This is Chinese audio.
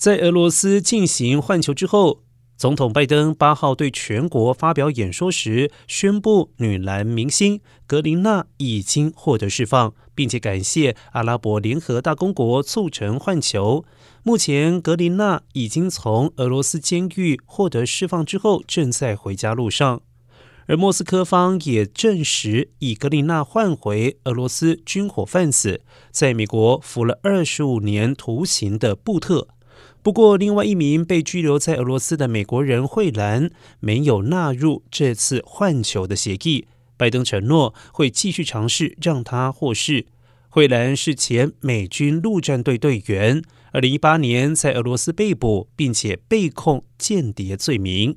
在俄罗斯进行换球之后，总统拜登八号对全国发表演说时，宣布女篮明星格林娜已经获得释放，并且感谢阿拉伯联合大公国促成换球。目前，格林娜已经从俄罗斯监狱获得释放之后，正在回家路上。而莫斯科方也证实，以格林娜换回俄罗斯军火贩子，在美国服了二十五年徒刑的布特。不过，另外一名被拘留在俄罗斯的美国人惠兰没有纳入这次换球的协议。拜登承诺会继续尝试让他获释。惠兰是前美军陆战队队员，二零一八年在俄罗斯被捕，并且被控间谍罪名。